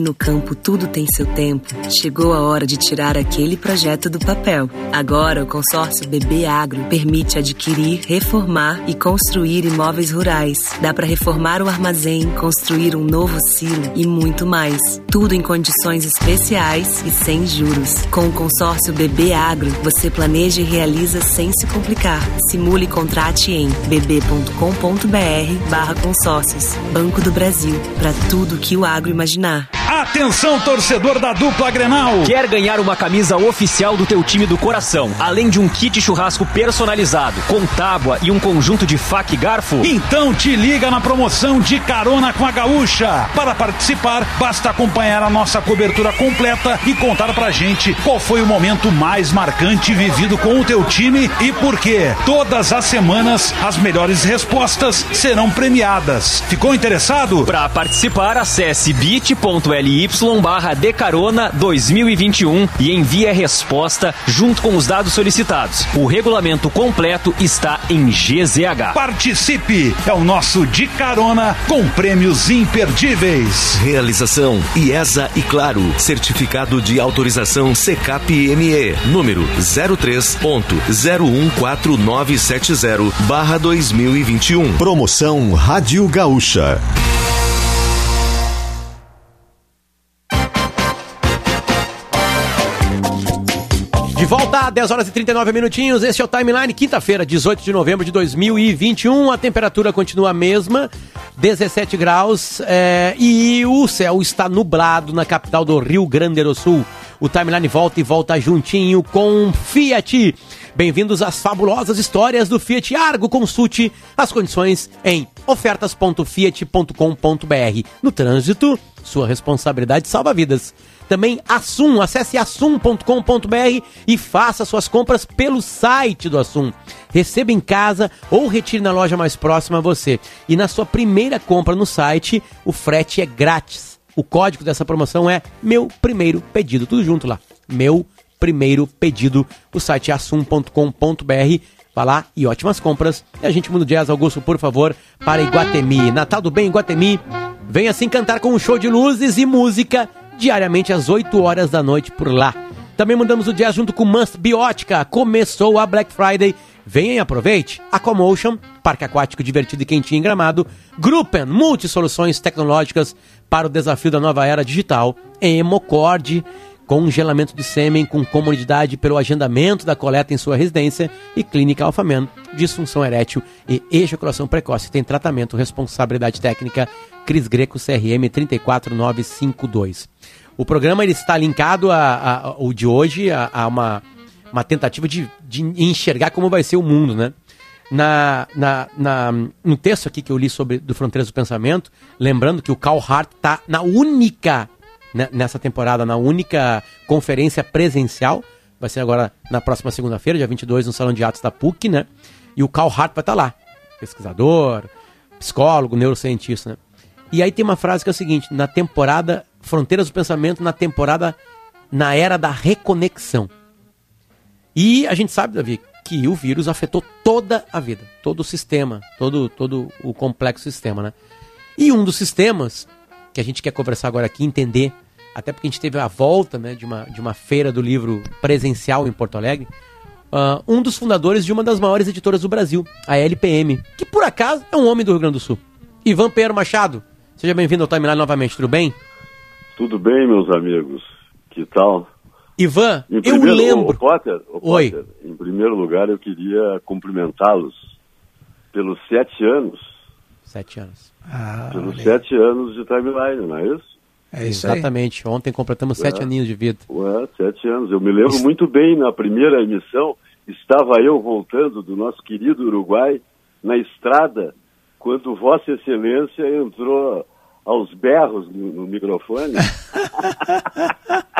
Speaker 11: No campo tudo tem seu tempo, chegou a hora de tirar aquele projeto do papel. Agora, o consórcio BB Agro permite adquirir, reformar e construir imóveis rurais. Dá para reformar o armazém, construir um novo silo e muito mais. Tudo em condições especiais e sem juros. Com o consórcio BB Agro, você planeja e realiza sem se complicar. Simule e contrate em bb.com.br/barra consórcios. Banco do Brasil. Para tudo que o agro imaginar.
Speaker 12: Atenção, torcedor da dupla Grenal!
Speaker 13: Quer ganhar uma camisa oficial do teu time do coração, além de um kit churrasco personalizado, com tábua e um conjunto de faca e garfo?
Speaker 12: Então te liga na promoção de carona com a gaúcha. Para participar, basta acompanhar a nossa cobertura completa e contar pra gente qual foi o momento mais marcante vivido com o teu time e por quê. Todas as semanas, as melhores respostas serão premiadas. Ficou interessado?
Speaker 13: Para participar, acesse bit.ly barra Decarona 2021 e envie a resposta junto com os dados solicitados. O regulamento completo está em GZH.
Speaker 12: Participe! É o nosso De Carona com prêmios imperdíveis.
Speaker 1: Realização IESA e Claro. Certificado de autorização CCAP-ME. Número 03.014970 barra 2021. Promoção Rádio Gaúcha.
Speaker 2: De volta, 10 horas e 39 minutinhos. Este é o Timeline, quinta-feira, 18 de novembro de 2021. A temperatura continua a mesma, 17 graus, é, e o céu está nublado na capital do Rio Grande do Sul. O Timeline volta e volta juntinho com Fiat. Bem-vindos às fabulosas histórias do Fiat Argo. Consulte as condições em ofertas.fiat.com.br. No trânsito, sua responsabilidade salva vidas. Também Assum, acesse assum.com.br e faça suas compras pelo site do Assum. Receba em casa ou retire na loja mais próxima a você. E na sua primeira compra no site, o frete é grátis. O código dessa promoção é meu primeiro pedido, tudo junto lá. Meu primeiro pedido. O site é assum.com.br. Vá lá e ótimas compras. E a gente muda o jazz, Augusto, por favor, para Iguatemi. Natal do Bem Iguatemi. Venha se encantar com um show de luzes e música diariamente às 8 horas da noite por lá. Também mandamos o jazz junto com Must Biótica. Começou a Black Friday. Venha e aproveite. Aquamotion, parque aquático divertido e quentinho em Gramado. Gruppen, multisoluções tecnológicas para o desafio da nova era digital. Hemocord, congelamento de sêmen com comodidade pelo agendamento da coleta em sua residência. E Clínica Alfaman, disfunção erétil e ejaculação precoce. Tem tratamento, responsabilidade técnica. Cris Greco, CRM 34952. O programa ele está linkado a, a, a o de hoje a, a uma, uma tentativa de, de, enxergar como vai ser o mundo, né? Na, na, na, no texto aqui que eu li sobre do Fronteiras do Pensamento, lembrando que o Carl Hart está na única, né, nessa temporada, na única conferência presencial, vai ser agora na próxima segunda-feira, dia 22, no Salão de Atos da PUC, né? E o Carl Hart vai estar tá lá, pesquisador, psicólogo, neurocientista, né? E aí tem uma frase que é o seguinte: na temporada Fronteiras do Pensamento, na temporada na era da reconexão. E a gente sabe, Davi, que o vírus afetou toda a vida, todo o sistema, todo, todo o complexo sistema, né? E um dos sistemas que a gente quer conversar agora aqui, entender, até porque a gente teve a volta né, de, uma, de uma feira do livro presencial em Porto Alegre, uh, um dos fundadores de uma das maiores editoras do Brasil, a LPM, que por acaso é um homem do Rio Grande do Sul. Ivan Pedro Machado, seja bem-vindo ao Timeline novamente, tudo bem?
Speaker 14: Tudo bem, meus amigos? Que tal?
Speaker 2: Ivan,
Speaker 14: Em
Speaker 2: eu
Speaker 14: primeiro-
Speaker 2: lembro.
Speaker 14: ô, Potter, ô,
Speaker 2: Oi.
Speaker 14: Potter, em primeiro lugar, eu queria cumprimentá-los pelos sete anos,
Speaker 2: Sete anos.
Speaker 14: pelos sete anos de timeline, não é isso?
Speaker 3: É isso aí.
Speaker 2: Exatamente. Ontem completamos sete
Speaker 14: É.
Speaker 2: aninhos de vida.
Speaker 14: Ué, sete anos. Eu me lembro muito bem, na primeira emissão, estava eu voltando do nosso querido Uruguai, na estrada, quando Vossa Excelência entrou aos berros no, no microfone.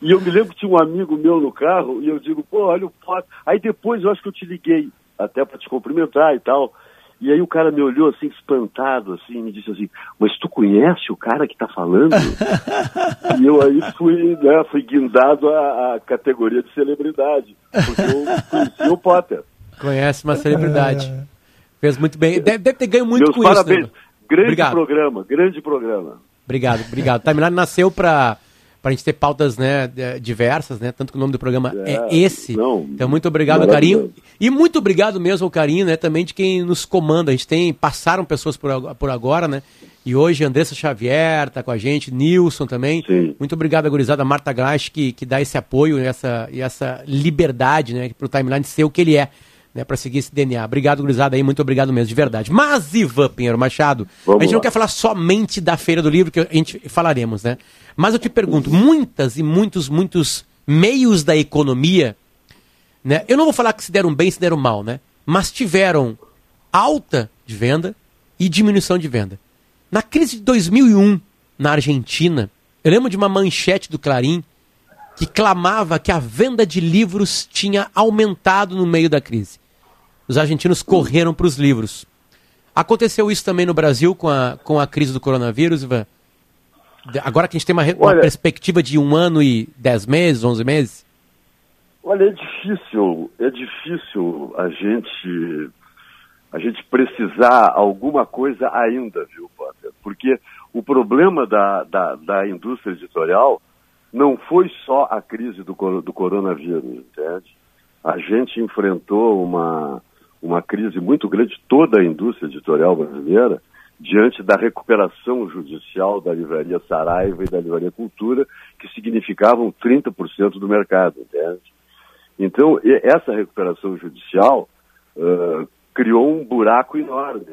Speaker 14: e eu me lembro que tinha um amigo meu no carro, e eu digo, pô, olha o Potter. Aí depois eu acho que eu te liguei, até para te cumprimentar e tal. E aí o cara me olhou assim, espantado, assim, e me disse assim, mas tu conhece o cara que tá falando? e eu aí fui, né, fui guindado à, à categoria de celebridade, porque eu conheci o Potter.
Speaker 2: Conhece uma celebridade. Fez muito bem. Deve, deve ter ganho muito
Speaker 14: Meus
Speaker 2: com
Speaker 14: parabéns.
Speaker 2: isso. Né?
Speaker 14: Grande
Speaker 2: Obrigado.
Speaker 14: programa, grande programa.
Speaker 2: Obrigado, obrigado. Timeline nasceu para a gente ter pautas né, de- diversas, né? Tanto que o nome do programa é,
Speaker 14: É,
Speaker 2: esse.
Speaker 14: não,
Speaker 2: então, muito obrigado,
Speaker 14: maravilhoso.
Speaker 2: carinho. E muito obrigado mesmo ao carinho, né? Também de quem nos comanda. A gente tem, passaram pessoas por, por agora, né? E hoje Andressa Xavier tá com a gente, Nilson também. Muito obrigado, gurizada Marta Grasch, que, que dá esse apoio e essa, e essa liberdade, né? Para o Timeline ser o que ele é. Né, para seguir esse DNA. Obrigado, gurizada aí, muito obrigado mesmo, de verdade. Mas, Ivan Pinheiro Machado,
Speaker 14: Vamos
Speaker 2: a gente não
Speaker 14: lá.
Speaker 2: quer falar somente da Feira do Livro, que a gente falaremos, né? Mas eu te pergunto, muitas e muitos, muitos meios da economia, né? Eu não vou falar que se deram bem, se deram mal, né? Mas tiveram alta de venda e diminuição de venda. Na crise de 2001, na Argentina, eu lembro de uma manchete do Clarim que clamava que a venda de livros tinha aumentado no meio da crise. Os argentinos correram para os livros. Aconteceu isso também no Brasil com a, com a crise do coronavírus, Ivan? Agora que a gente tem uma, uma
Speaker 14: Olha-
Speaker 2: perspectiva de um ano e dez meses, onze meses?
Speaker 14: Olha, é difícil, é difícil a gente a gente precisar alguma coisa ainda, viu, Potter? Porque o problema da, da, da indústria editorial não foi só a crise do, do coronavírus, entende? A gente enfrentou uma, uma crise muito grande, toda a indústria editorial brasileira, diante da recuperação judicial da livraria Saraiva e da livraria Cultura, que significavam 30% do mercado, entende? Então, essa recuperação judicial ah, criou um buraco enorme,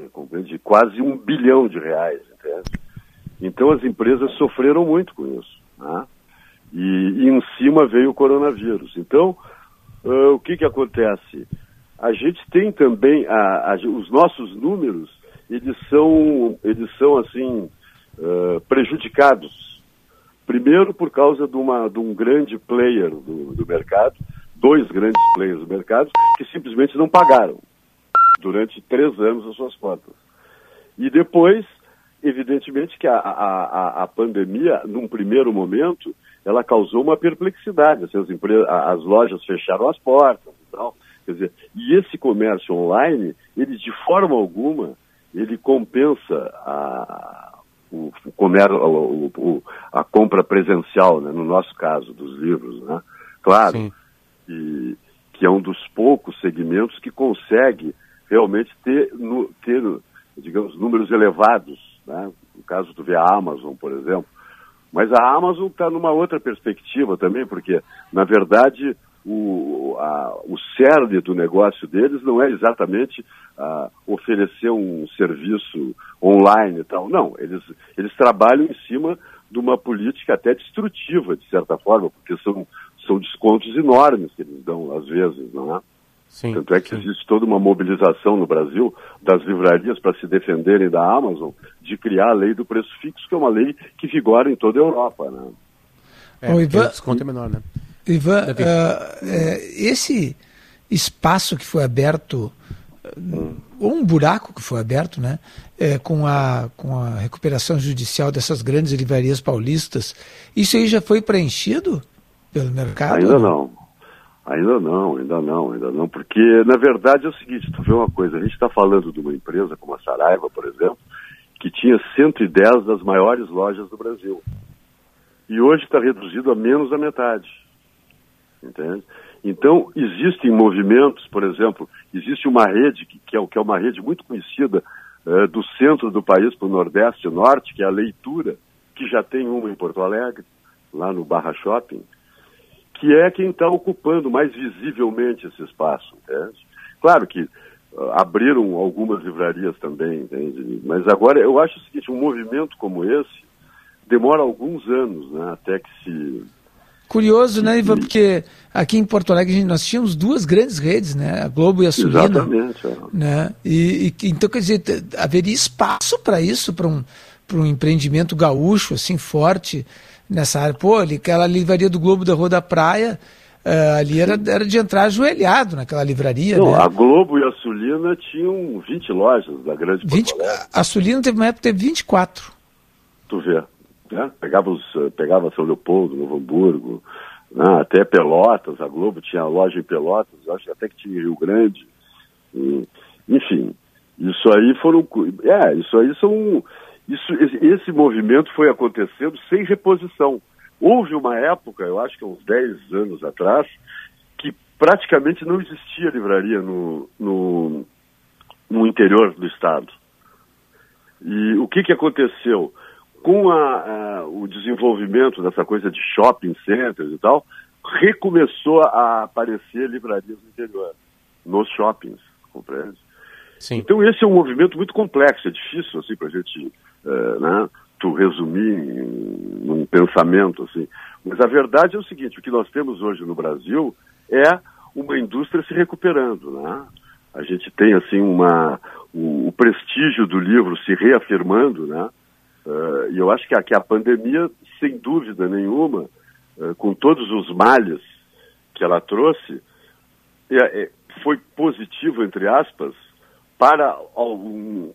Speaker 14: de quase um bilhão de reais, entende? Então, as empresas sofreram muito com isso. né? E, e em cima veio o coronavírus. Então, ah, o que, que acontece? A gente tem também, a- a- os nossos números, eles são, eles são assim, ah, prejudicados. Primeiro, por causa de, uma, de um grande player do, do mercado, dois grandes players do mercado, que simplesmente não pagaram durante três anos as suas contas. E depois, evidentemente, que a, a, a, pandemia, num primeiro momento, ela causou uma perplexidade. Assim, as, empresas, as lojas fecharam as portas e tal. Quer dizer, e esse comércio online, ele de forma alguma, ele compensa a, o, o comércio, o- o- a compra presencial, né, no nosso caso, dos livros. Né? Claro, que, que é um dos poucos segmentos que consegue realmente ter, nu- ter digamos, números elevados. Né? No caso, tu vê a Amazon, por exemplo. Mas a Amazon está numa outra perspectiva também, porque, na verdade, o, a, o cerne do negócio deles não é exatamente ah, oferecer um serviço online e tal. Não, eles, eles trabalham em cima de uma política até destrutiva, de certa forma, porque são, são descontos enormes que eles dão, às vezes, não é?
Speaker 2: Sim,
Speaker 14: Tanto é que existe toda uma mobilização no Brasil das livrarias para se defenderem da Amazon de criar a lei do preço fixo, que é uma lei que vigora em toda a Europa. Né?
Speaker 2: É, porque
Speaker 3: Ivan-
Speaker 2: o desconto é menor, né?
Speaker 3: Ivan, é, esse espaço que foi aberto, ou um buraco que foi aberto, né, é, com, a, com a recuperação judicial dessas grandes livrarias paulistas, isso aí já foi preenchido pelo mercado?
Speaker 14: Ainda não. Ainda não, ainda não, ainda não, porque na verdade é o seguinte, tu vê uma coisa, a gente está falando de uma empresa como a Saraiva, por exemplo, que tinha 110 das maiores lojas do Brasil. E hoje está reduzido a menos da metade. Entende? Então, existem movimentos, por exemplo, existe uma rede que, que é, que é uma rede muito conhecida eh, do centro do país para o Nordeste e Norte, que é a leitura, que já tem uma em Porto Alegre, lá no Barra Shopping, que é quem está ocupando mais visivelmente esse espaço, entende? Claro que uh, abriram algumas livrarias também, entende? Mas agora eu acho o seguinte, um movimento como esse demora alguns anos, né, até que se
Speaker 3: Curioso, né, Ivan? Porque aqui em Porto Alegre nós tínhamos duas grandes redes, né? A Globo e a Sulina.
Speaker 14: Exatamente. É.
Speaker 3: Né? E, e, então, quer dizer, haveria espaço para isso, para um, um empreendimento gaúcho, assim, forte nessa área. Pô, ali, aquela livraria do Globo da Rua da Praia, uh, ali era, era de entrar ajoelhado naquela livraria.
Speaker 14: Não,
Speaker 3: né?
Speaker 14: a Globo e a Sulina tinham 20 lojas da grande Porto
Speaker 3: 20,
Speaker 14: Alegre.
Speaker 3: A Sulina teve uma época teve 24.
Speaker 14: Tu vê. Né? Pegava, os, pegava São Leopoldo, Novo Hamburgo, né? até Pelotas, a Globo tinha loja em Pelotas, acho até que tinha Rio Grande. E, enfim, isso aí foram. É, isso aí são. Isso, esse movimento foi acontecendo sem reposição. Houve uma época, eu acho que uns 10 anos atrás, que praticamente não existia livraria no, no, no interior do estado. E o que, que aconteceu? Com a, a, o desenvolvimento dessa coisa de shopping centers e tal, recomeçou a aparecer livrarias no interior, nos shoppings, compreende?
Speaker 2: Sim.
Speaker 14: Então esse é um movimento muito complexo, é difícil assim para a gente, uh, né, tu resumir em, num pensamento assim. Mas a verdade é o seguinte: o que nós temos hoje no Brasil é uma indústria se recuperando, né? A gente tem assim uma o, o prestígio do livro se reafirmando, né? Uh, e eu acho que a, que a pandemia, sem dúvida nenhuma, uh, com todos os males que ela trouxe, é, é, foi positivo, entre aspas, para algum,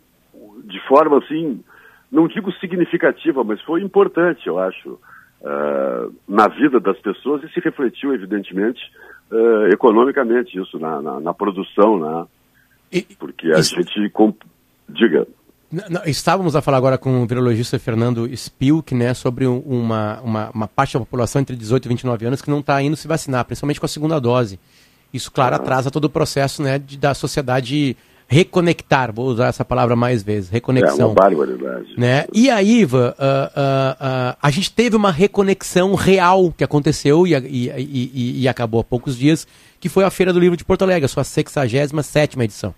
Speaker 14: de forma assim, não digo significativa, mas foi importante, eu acho, uh, na vida das pessoas e se refletiu, evidentemente, economicamente isso, na, na, na produção, né? Porque a
Speaker 2: isso...
Speaker 14: gente. Diga.
Speaker 2: Não, estávamos a falar agora com o virologista Fernando Spilk, né, sobre uma, uma, uma, parte da população entre 18 e 29 anos que não está indo se vacinar, principalmente com a segunda dose. Isso, claro, atrasa todo o processo né, de, da sociedade reconectar, vou usar essa palavra mais vezes, reconexão.
Speaker 14: É uma barbaridade.
Speaker 2: Né? E aí, Iva, uh, uh, uh, a gente teve uma reconexão real que aconteceu e, e, e, e, acabou há poucos dias, que foi a Feira do Livro de Porto Alegre, a sua 67ª edição.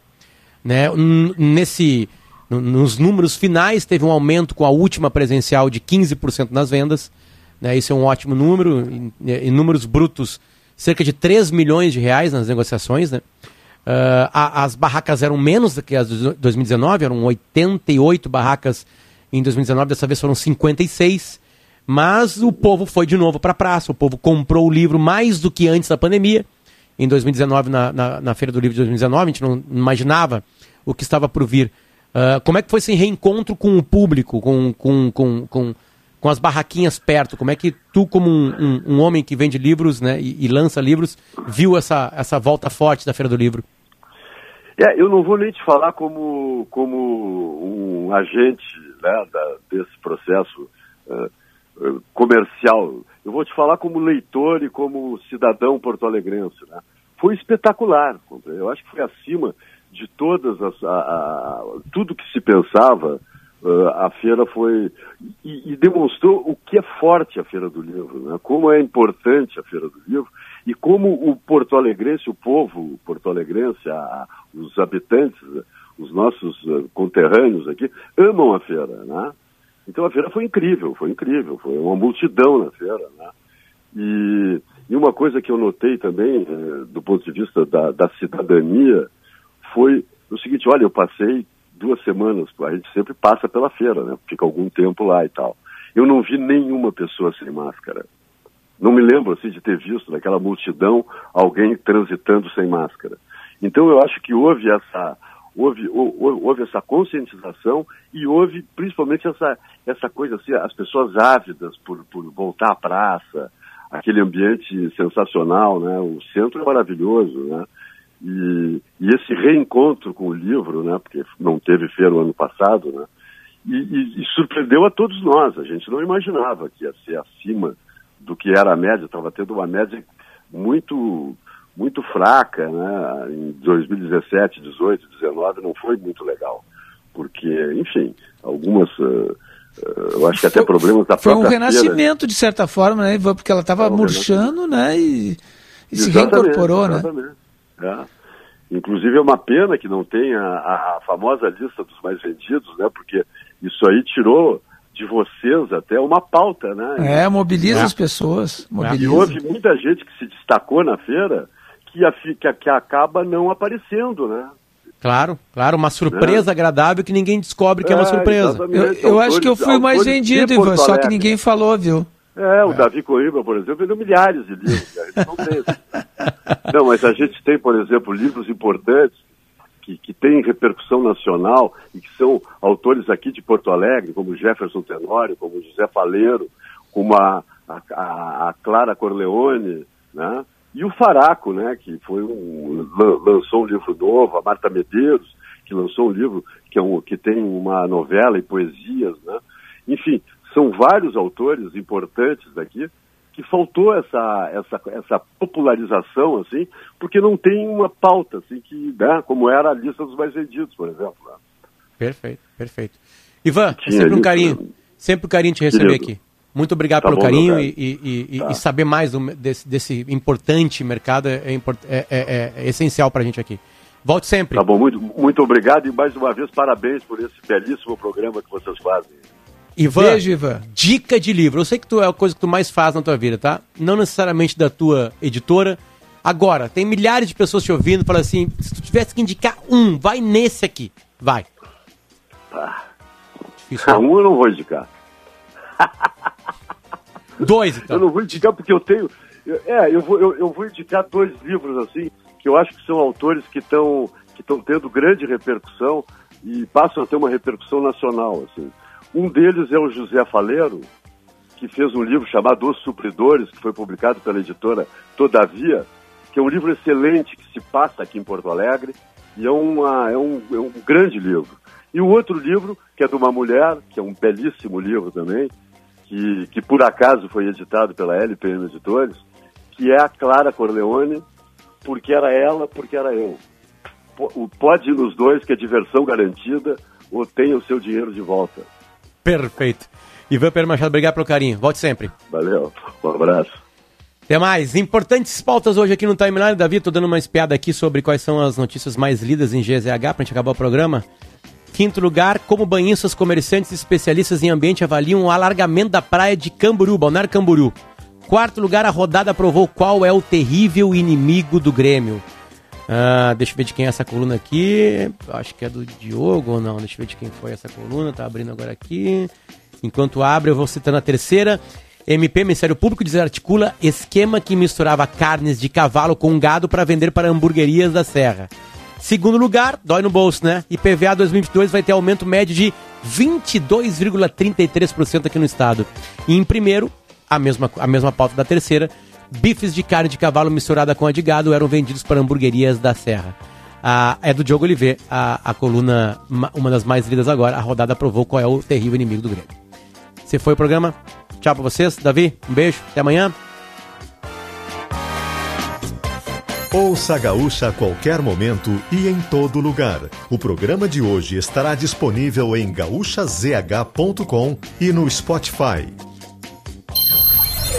Speaker 2: Né? Nesse nos números finais, teve um aumento com a última presencial de 15% nas vendas. Né? Isso é um ótimo número. Em, em, números brutos, cerca de 3 milhões de reais nas negociações. Né? Uh, a, as barracas eram menos do que as de 2019, eram 88 barracas em 2019, dessa vez foram 56. Mas o povo foi de novo para a praça, o povo comprou o livro mais do que antes da pandemia. Em 2019, na, na, na Feira do Livro de 2019, a gente não imaginava o que estava por vir. Uh, como é que foi esse reencontro com o público, com, com, com, com, com as barraquinhas perto? Como é que tu, como um, um, um homem que vende livros né, e, e, lança livros, viu essa, essa volta forte da Feira do Livro?
Speaker 14: É, eu não vou nem te falar como, como um agente né, da, desse processo uh, comercial. Eu vou te falar como leitor e como cidadão porto-alegrense. Né? Foi espetacular. Eu acho que foi acima de todas as a, a, tudo que se pensava a feira foi e, e, demonstrou o que é forte a feira do livro né? como é importante a feira do livro e como o porto alegrense o povo porto alegrense a, os habitantes os nossos conterrâneos aqui amam a feira né então a feira foi incrível foi incrível foi uma multidão na feira né e, e uma coisa que eu notei também do ponto de vista da, da cidadania foi o seguinte, olha, eu passei duas semanas, a gente sempre passa pela feira, né? Fica algum tempo lá e tal. Eu não vi nenhuma pessoa sem máscara. Não me lembro assim de ter visto naquela multidão alguém transitando sem máscara. Então eu acho que houve essa houve, houve, houve essa conscientização e houve principalmente essa essa coisa assim, as pessoas ávidas por, por voltar à praça, aquele ambiente sensacional, né? O centro é maravilhoso, né? E, e, esse reencontro com o livro, né, porque não teve feira o ano passado, né, e, e, e, surpreendeu a todos nós. A gente não imaginava que ia ser acima do que era a média, estava tendo uma média muito muito fraca, né? Em 2017, 18, 19 não foi muito legal, porque, enfim, algumas uh, eu acho que até problemas da
Speaker 3: Foi um
Speaker 14: própria feira.
Speaker 3: renascimento, de certa forma, né? Porque ela estava murchando, né? E, e se
Speaker 14: Exatamente,
Speaker 3: reincorporou, né?
Speaker 14: É. Inclusive é uma pena que não tenha a, a famosa lista dos mais vendidos, né? Porque isso aí tirou de vocês até uma pauta, né?
Speaker 3: É, mobiliza
Speaker 14: É.
Speaker 3: as pessoas.
Speaker 14: E
Speaker 3: Mobiliza.
Speaker 14: houve muita gente que se destacou na feira que, a, que, a- que acaba não aparecendo, né?
Speaker 2: Claro, claro, uma surpresa agradável que ninguém descobre que é, uma
Speaker 14: É,
Speaker 2: surpresa.
Speaker 14: exatamente.
Speaker 3: Eu, eu acho que eu fui o mais
Speaker 14: autores
Speaker 3: vendido, Ivan, só que ninguém falou, viu?
Speaker 14: É, o Davi Coimbra, por exemplo, vendeu milhares de livros. né? Não tem. não, mas a gente tem, por exemplo, livros importantes que, que têm repercussão nacional e que são autores aqui de Porto Alegre, como Jefferson Tenório, como José Faleiro, como a, a, a- Clara Corleone, né? E o Faraco, né, que foi um, lan- lançou um livro novo, a Marta Medeiros, que lançou um livro que, é um, que tem uma novela e poesias, né? Enfim, são vários autores importantes daqui que faltou essa, essa, essa popularização, assim, porque não tem uma pauta, assim, que, né, como era a lista dos mais vendidos, por exemplo. né?
Speaker 2: Perfeito, perfeito. Ivan, é
Speaker 14: Tinha
Speaker 2: sempre um carinho.
Speaker 14: né?
Speaker 2: Sempre um carinho te receber
Speaker 14: Querido.
Speaker 2: aqui. Muito obrigado
Speaker 14: Tá
Speaker 2: pelo
Speaker 14: bom,
Speaker 2: carinho e, e- e-
Speaker 14: Tá.
Speaker 2: e saber mais do- desse, desse importante mercado é, import- é- é- é essencial pra gente aqui. Volte sempre.
Speaker 14: Tá bom, muito, muito obrigado e mais uma vez parabéns por esse belíssimo programa que vocês fazem.
Speaker 2: Ivan,
Speaker 3: Beijo, Ivan.
Speaker 2: dica de livro. Eu sei que tu é a coisa que tu mais faz na tua vida, tá? Não necessariamente da tua editora. Agora, tem milhares de pessoas te ouvindo, falando assim, se tu tivesse que indicar um, vai nesse aqui. Vai. Difícil.
Speaker 14: Ah, um eu não vou indicar.
Speaker 2: Dois, então.
Speaker 14: Eu não vou indicar porque eu tenho. eu- É, eu vou, eu, eu vou indicar dois livros assim, que eu acho que são autores que estão que estão tendo grande repercussão e passam a ter uma repercussão nacional. Assim. Um deles é o José Faleiro, que fez um livro chamado Os Supridores, que foi publicado pela editora Todavia, que é um livro excelente que se passa aqui em Porto Alegre e é, uma, é, um, é um grande livro. E o outro livro, que é de uma mulher, que é um belíssimo livro também, que, que por acaso foi editado pela LPM Editores, que é a Clara Corleone, porque era ela, porque era eu. Pode ir nos dois, que é diversão garantida, ou tenha o seu dinheiro de volta.
Speaker 2: Perfeito. Ivan Pedro Machado, obrigado pelo carinho. Volte sempre.
Speaker 14: Valeu, um abraço.
Speaker 2: Até mais. Importantes pautas hoje aqui no Timeline. Davi, tô dando uma espiada aqui sobre quais são as notícias mais lidas em GZH pra gente acabar o programa. Quinto lugar, como banhistas, comerciantes e especialistas em ambiente avaliam o alargamento da praia de Camburu, Balneário Camburu. Quarto lugar, a rodada provou qual é o terrível inimigo do Grêmio. Ah, deixa eu ver de quem é essa coluna aqui. Acho que é do Diogo ou não. Deixa eu ver de quem foi essa coluna. Tá abrindo agora aqui. Enquanto abre, eu vou citando a terceira. MP, Ministério Público, desarticula esquema que misturava carnes de cavalo com gado para vender para hamburguerias da Serra. Segundo lugar, dói no bolso, né? IPVA 2022 vai ter aumento médio de 22,33% aqui no estado. E em primeiro, a mesma, a mesma pauta da terceira, bifes de carne de cavalo misturada com a de gado eram vendidos para hamburguerias da Serra. Ah, é do Diogo Oliveira, a, coluna, ma- uma das mais lidas agora. A rodada provou qual é o terrível inimigo do Grêmio. Esse foi o programa. Tchau pra vocês. Davi, um beijo. Até amanhã.
Speaker 15: Ouça a Gaúcha a qualquer momento e em todo lugar. O programa de hoje estará disponível em gaúchazh.com e no Spotify.